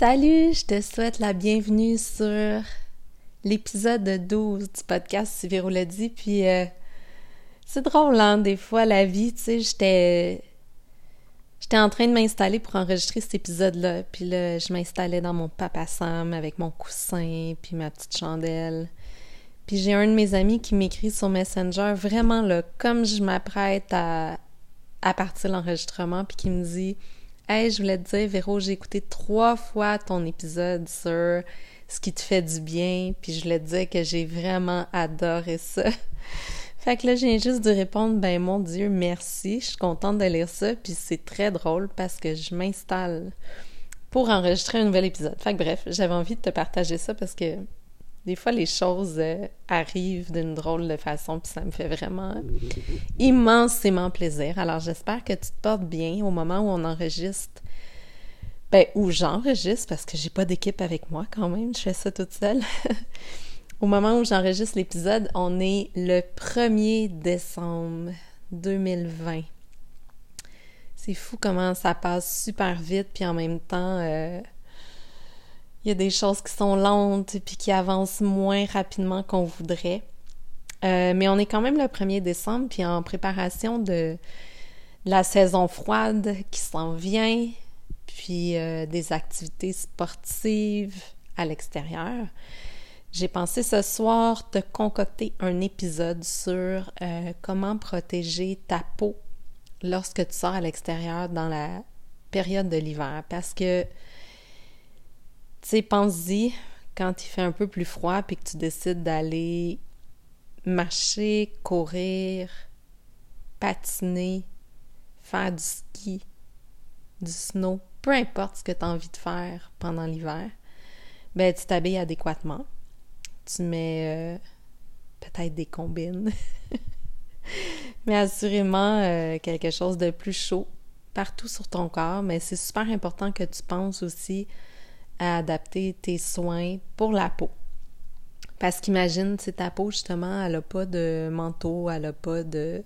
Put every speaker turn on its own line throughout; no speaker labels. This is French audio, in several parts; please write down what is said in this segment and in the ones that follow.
Salut, je te souhaite la bienvenue sur l'épisode 12 du podcast Si Véro l'a dit. Puis euh, c'est drôle, hein, des fois, la vie, tu sais, j'étais. J'étais en train de m'installer pour enregistrer cet épisode-là. Puis là, je m'installais dans mon papa Sam avec mon coussin, puis ma petite chandelle. Puis j'ai un de mes amis qui m'écrit sur Messenger, vraiment là, comme je m'apprête à, à partir l'enregistrement, puis qui me dit Hey, je voulais te dire, Véro, j'ai écouté trois fois ton épisode sur ce qui te fait du bien, puis je voulais te dire que j'ai vraiment adoré ça. fait que là, j'ai juste dû répondre, ben mon Dieu, merci, je suis contente de lire ça, puis c'est très drôle parce que je m'installe pour enregistrer un nouvel épisode. Fait que bref, j'avais envie de te partager ça parce que des fois, les choses euh, arrivent d'une drôle de façon, puis ça me fait vraiment immensément plaisir. Alors, j'espère que tu te portes bien au moment où on enregistre. Ben, où j'enregistre, parce que j'ai pas d'équipe avec moi quand même, je fais ça toute seule. au moment où j'enregistre l'épisode, on est le 1er décembre 2020. C'est fou comment ça passe super vite, puis en même temps, euh, il y a des choses qui sont lentes puis qui avancent moins rapidement qu'on voudrait. Euh, mais on est quand même le 1er décembre, puis en préparation de la saison froide qui s'en vient, puis euh, des activités sportives à l'extérieur. J'ai pensé ce soir te concocter un épisode sur euh, comment protéger ta peau lorsque tu sors à l'extérieur dans la période de l'hiver. Parce que tu sais, pense-y quand il fait un peu plus froid puis que tu décides d'aller marcher, courir, patiner, faire du ski, du snow, peu importe ce que tu as envie de faire pendant l'hiver, ben tu t'habilles adéquatement. Tu mets euh, peut-être des combines, mais assurément euh, quelque chose de plus chaud partout sur ton corps. Mais c'est super important que tu penses aussi à adapter tes soins pour la peau. Parce qu'imagine, c'est ta peau, justement, elle n'a pas de manteau, elle n'a pas de...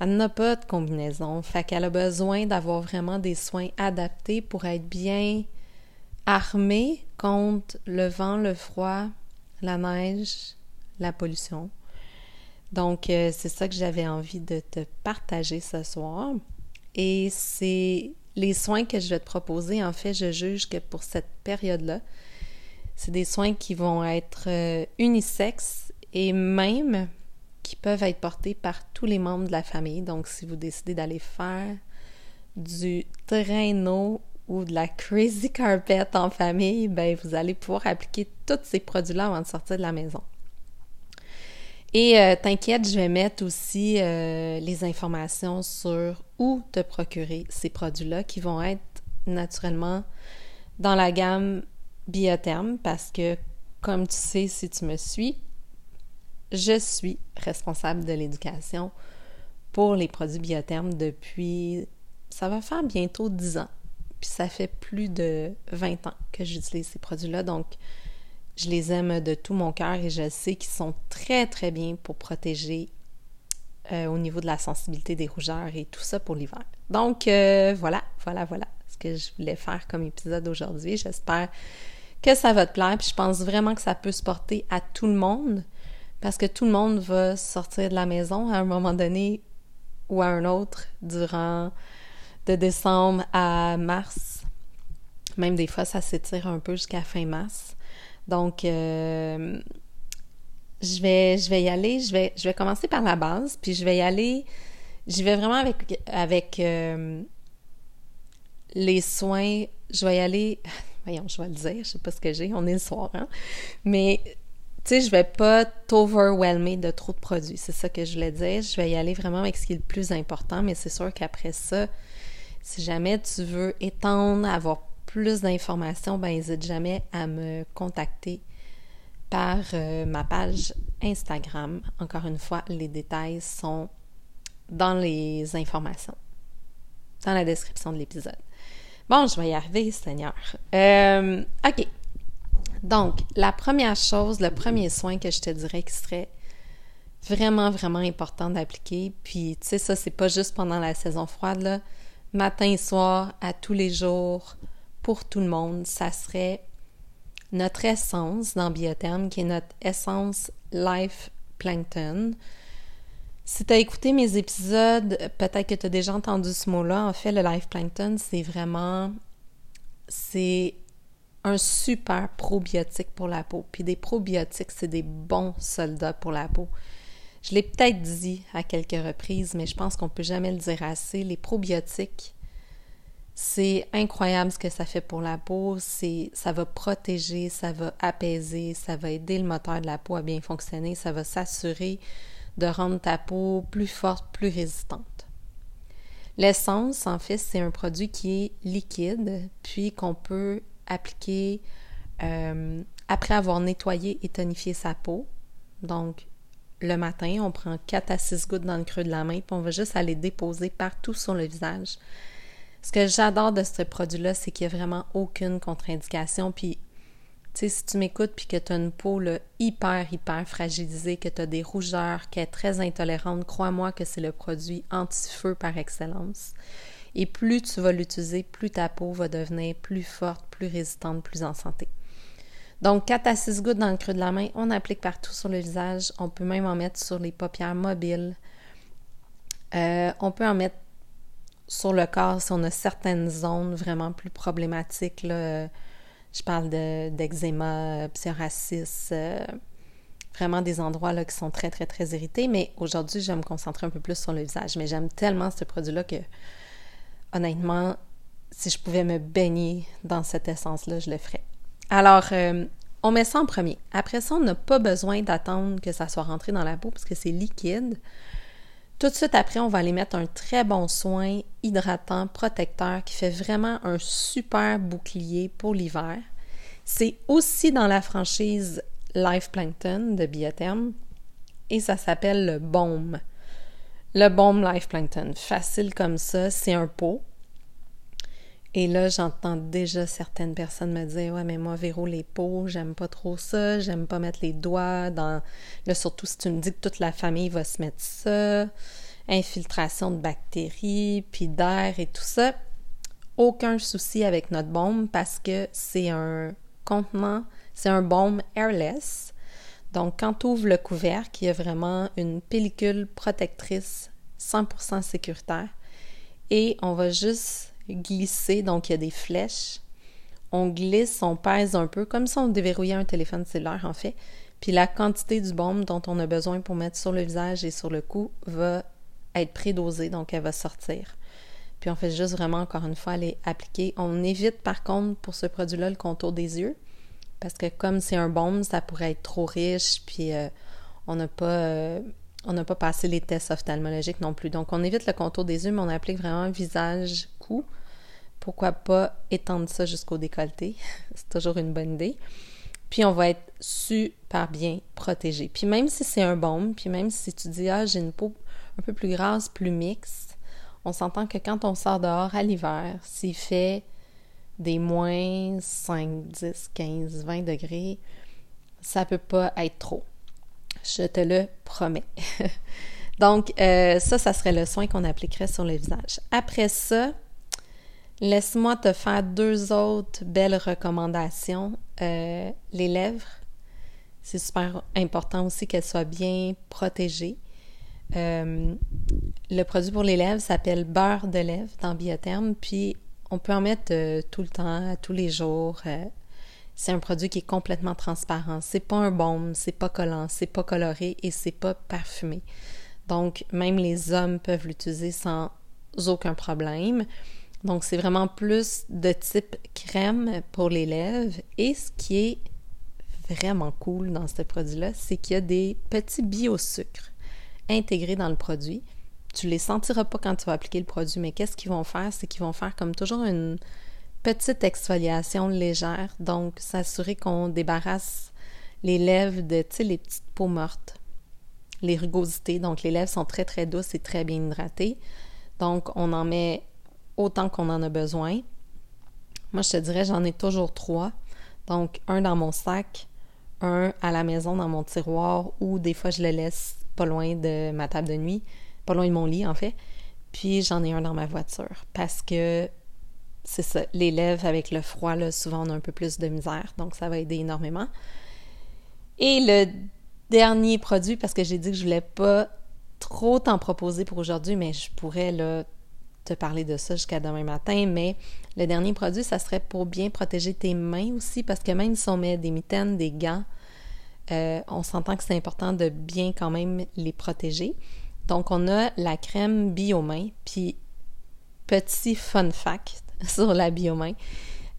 Elle n'a pas de combinaison. Fait qu'elle a besoin d'avoir vraiment des soins adaptés pour être bien armée contre le vent, le froid, la neige, la pollution. Donc, euh, c'est ça que j'avais envie de te partager ce soir. Et c'est les soins que je vais te proposer, en fait, je juge que pour cette période-là, c'est des soins qui vont être euh, unisexes et même qui peuvent être portés par tous les membres de la famille. Donc, si vous décidez d'aller faire du traîneau ou de la crazy carpet en famille, ben vous allez pouvoir appliquer tous ces produits-là avant de sortir de la maison. Et euh, t'inquiète, je vais mettre aussi euh, les informations sur où te procurer ces produits-là qui vont être naturellement dans la gamme biotherme parce que, comme tu sais, si tu me suis, je suis responsable de l'éducation pour les produits biothermes depuis, ça va faire bientôt 10 ans. Puis ça fait plus de 20 ans que j'utilise ces produits-là. Donc, je les aime de tout mon cœur et je sais qu'ils sont très, très bien pour protéger euh, au niveau de la sensibilité des rougeurs et tout ça pour l'hiver. Donc, euh, voilà, voilà, voilà ce que je voulais faire comme épisode aujourd'hui. J'espère que ça va te plaire. Puis je pense vraiment que ça peut se porter à tout le monde parce que tout le monde va sortir de la maison à un moment donné ou à un autre durant de décembre à mars. Même des fois, ça s'étire un peu jusqu'à fin mars. Donc, euh, je, vais, je vais y aller, je vais, je vais commencer par la base, puis je vais y aller, j'y vais vraiment avec, avec euh, les soins, je vais y aller, voyons, je vais le dire, je sais pas ce que j'ai, on est le soir, hein, mais tu sais, je vais pas t'overwhelmer de trop de produits, c'est ça que je voulais dire, je vais y aller vraiment avec ce qui est le plus important, mais c'est sûr qu'après ça, si jamais tu veux étendre, avoir plus d'informations, ben n'hésite jamais à me contacter par euh, ma page Instagram. Encore une fois, les détails sont dans les informations, dans la description de l'épisode. Bon, je vais y arriver, Seigneur. Euh, OK. Donc, la première chose, le premier soin que je te dirais qui serait vraiment, vraiment important d'appliquer, puis tu sais, ça, c'est pas juste pendant la saison froide, là. Matin et soir, à tous les jours, pour tout le monde, ça serait notre essence dans Biotherm, qui est notre essence Life Plankton. Si tu as écouté mes épisodes, peut-être que tu as déjà entendu ce mot-là. En fait, le Life Plankton, c'est vraiment. C'est un super probiotique pour la peau. Puis des probiotiques, c'est des bons soldats pour la peau. Je l'ai peut-être dit à quelques reprises, mais je pense qu'on ne peut jamais le dire assez. Les probiotiques, c'est incroyable ce que ça fait pour la peau. C'est, ça va protéger, ça va apaiser, ça va aider le moteur de la peau à bien fonctionner, ça va s'assurer de rendre ta peau plus forte, plus résistante. L'essence, en fait, c'est un produit qui est liquide, puis qu'on peut appliquer euh, après avoir nettoyé et tonifié sa peau. Donc, le matin, on prend 4 à 6 gouttes dans le creux de la main, puis on va juste aller déposer partout sur le visage. Ce que j'adore de ce produit-là, c'est qu'il n'y a vraiment aucune contre-indication. Puis, tu sais, si tu m'écoutes puis que tu as une peau hyper, hyper fragilisée, que tu as des rougeurs, qui est très intolérante, crois-moi que c'est le produit anti-feu par excellence. Et plus tu vas l'utiliser, plus ta peau va devenir plus forte, plus résistante, plus en santé. Donc, 4 à 6 gouttes dans le creux de la main, on applique partout sur le visage. On peut même en mettre sur les paupières mobiles. Euh, on peut en mettre sur le corps si on a certaines zones vraiment plus problématiques. Je parle d'eczéma, de, psoriasis, euh, vraiment des endroits là, qui sont très, très, très irrités. Mais aujourd'hui, je vais me concentrer un peu plus sur le visage. Mais j'aime tellement ce produit-là que, honnêtement, si je pouvais me baigner dans cette essence-là, je le ferais. Alors, euh, on met ça en premier. Après ça, on n'a pas besoin d'attendre que ça soit rentré dans la peau parce que c'est liquide. Tout de suite après, on va aller mettre un très bon soin hydratant, protecteur, qui fait vraiment un super bouclier pour l'hiver. C'est aussi dans la franchise Life Plankton de Biotherm et ça s'appelle le Baume. Le Baume Life Plankton. Facile comme ça, c'est un pot. Et là, j'entends déjà certaines personnes me dire Ouais, mais moi, Véro, les peaux, j'aime pas trop ça, j'aime pas mettre les doigts dans. Là, surtout si tu me dis que toute la famille va se mettre ça, infiltration de bactéries, puis d'air et tout ça. Aucun souci avec notre baume parce que c'est un contenant, c'est un baume airless. Donc, quand tu ouvres le couvercle, il y a vraiment une pellicule protectrice 100% sécuritaire. Et on va juste glisser, donc il y a des flèches. On glisse, on pèse un peu, comme si on déverrouillait un téléphone cellulaire en fait. Puis la quantité du baume dont on a besoin pour mettre sur le visage et sur le cou va être prédosée, donc elle va sortir. Puis on fait juste vraiment, encore une fois, aller appliquer. On évite par contre pour ce produit-là le contour des yeux, parce que comme c'est un baume, ça pourrait être trop riche, puis euh, on n'a pas... Euh, on n'a pas passé les tests ophtalmologiques non plus. Donc, on évite le contour des yeux, mais on applique vraiment visage, cou. Pourquoi pas étendre ça jusqu'au décolleté? c'est toujours une bonne idée. Puis, on va être super bien protégé. Puis, même si c'est un baume, puis même si tu dis, ah, j'ai une peau un peu plus grasse, plus mixte, on s'entend que quand on sort dehors à l'hiver, s'il fait des moins 5, 10, 15, 20 degrés, ça peut pas être trop. Je te le promets. Donc, euh, ça, ça serait le soin qu'on appliquerait sur le visage. Après ça, laisse-moi te faire deux autres belles recommandations. Euh, les lèvres, c'est super important aussi qu'elles soient bien protégées. Euh, le produit pour les lèvres s'appelle beurre de lèvres dans Biotherme, puis on peut en mettre tout le temps, tous les jours. C'est un produit qui est complètement transparent. C'est pas un baume, c'est pas collant, c'est pas coloré et c'est pas parfumé. Donc, même les hommes peuvent l'utiliser sans aucun problème. Donc, c'est vraiment plus de type crème pour les lèvres. Et ce qui est vraiment cool dans ce produit-là, c'est qu'il y a des petits biosucres intégrés dans le produit. Tu les sentiras pas quand tu vas appliquer le produit, mais qu'est-ce qu'ils vont faire? C'est qu'ils vont faire comme toujours une petite exfoliation légère, donc s'assurer qu'on débarrasse les lèvres de, les petites peaux mortes, les rugosités. Donc, les lèvres sont très, très douces et très bien hydratées. Donc, on en met autant qu'on en a besoin. Moi, je te dirais, j'en ai toujours trois. Donc, un dans mon sac, un à la maison dans mon tiroir ou des fois, je le laisse pas loin de ma table de nuit, pas loin de mon lit, en fait. Puis, j'en ai un dans ma voiture parce que c'est ça, les lèvres avec le froid, là, souvent on a un peu plus de misère, donc ça va aider énormément. Et le dernier produit, parce que j'ai dit que je voulais pas trop t'en proposer pour aujourd'hui, mais je pourrais te parler de ça jusqu'à demain matin. Mais le dernier produit, ça serait pour bien protéger tes mains aussi, parce que même si on met des mitaines, des gants, euh, on s'entend que c'est important de bien quand même les protéger. Donc, on a la crème Biomain, puis petit fun fact sur la Biomain,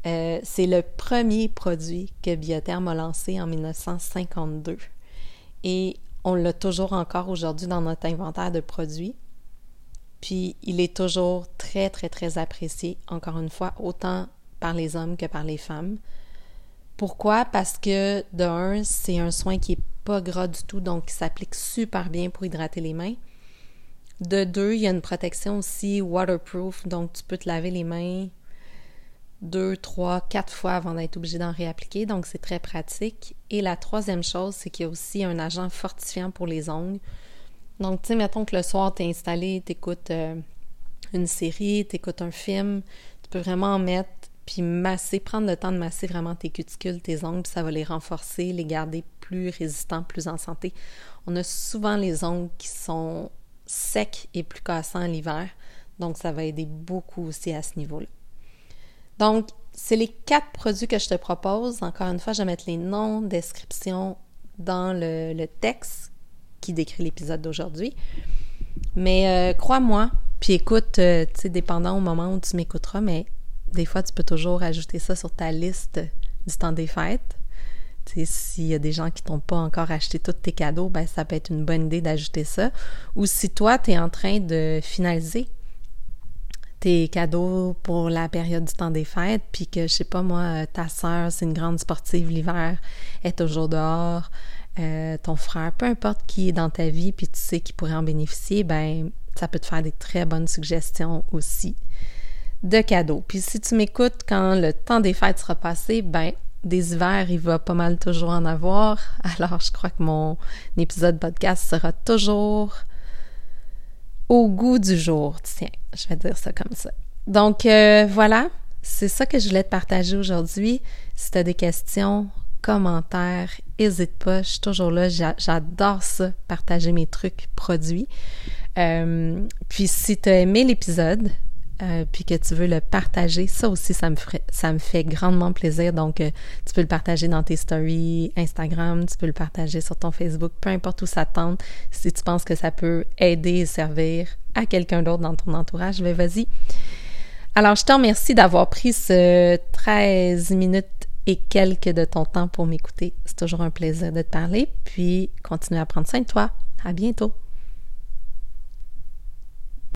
euh, c'est le premier produit que Biotherm a lancé en 1952. Et on l'a toujours encore aujourd'hui dans notre inventaire de produits. Puis il est toujours très, très, très apprécié, encore une fois, autant par les hommes que par les femmes. Pourquoi? Parce que, d'un, c'est un soin qui n'est pas gras du tout, donc qui s'applique super bien pour hydrater les mains. De deux, il y a une protection aussi waterproof, donc tu peux te laver les mains deux, trois, quatre fois avant d'être obligé d'en réappliquer, donc c'est très pratique. Et la troisième chose, c'est qu'il y a aussi un agent fortifiant pour les ongles. Donc, tu sais, mettons que le soir, tu es installé, tu écoutes euh, une série, tu écoutes un film, tu peux vraiment en mettre, puis masser, prendre le temps de masser vraiment tes cuticules, tes ongles, puis ça va les renforcer, les garder plus résistants, plus en santé. On a souvent les ongles qui sont secs et plus cassants l'hiver, donc ça va aider beaucoup aussi à ce niveau-là. Donc, c'est les quatre produits que je te propose. Encore une fois, je vais mettre les noms, descriptions dans le, texte qui décrit l'épisode d'aujourd'hui. Mais euh, crois-moi, puis écoute, euh, tu dépendant au moment où tu m'écouteras, mais des fois, tu peux toujours ajouter ça sur ta liste du temps des fêtes. S'il y a des gens qui t'ont pas encore acheté tous tes cadeaux, ben ça peut être une bonne idée d'ajouter ça. Ou si toi, tu es en train de finaliser tes cadeaux pour la période du temps des fêtes, puis que, je sais pas moi, ta sœur, c'est une grande sportive l'hiver, est toujours dehors, euh, ton frère, peu importe qui est dans ta vie, puis tu sais qu'il pourrait en bénéficier, ben ça peut te faire des très bonnes suggestions aussi de cadeaux. Puis si tu m'écoutes quand le temps des fêtes sera passé, ben des hivers, il va pas mal toujours en avoir. Alors je crois que mon épisode podcast sera toujours au goût du jour. Tiens, je vais dire ça comme ça. Donc euh, voilà, c'est ça que je voulais te partager aujourd'hui. Si tu as des questions, commentaires, n'hésite pas, je suis toujours là. J'adore ça, partager mes trucs produits. Euh, puis si tu as aimé l'épisode, euh, puis que tu veux le partager, ça aussi, ça me, ferait, ça me fait grandement plaisir. Donc, euh, tu peux le partager dans tes stories Instagram, tu peux le partager sur ton Facebook, peu importe où ça tente. Si tu penses que ça peut aider et servir à quelqu'un d'autre dans ton entourage, ben vas-y. Alors, je te remercie d'avoir pris ce 13 minutes et quelques de ton temps pour m'écouter. C'est toujours un plaisir de te parler. Puis, continue à prendre soin de toi. À bientôt.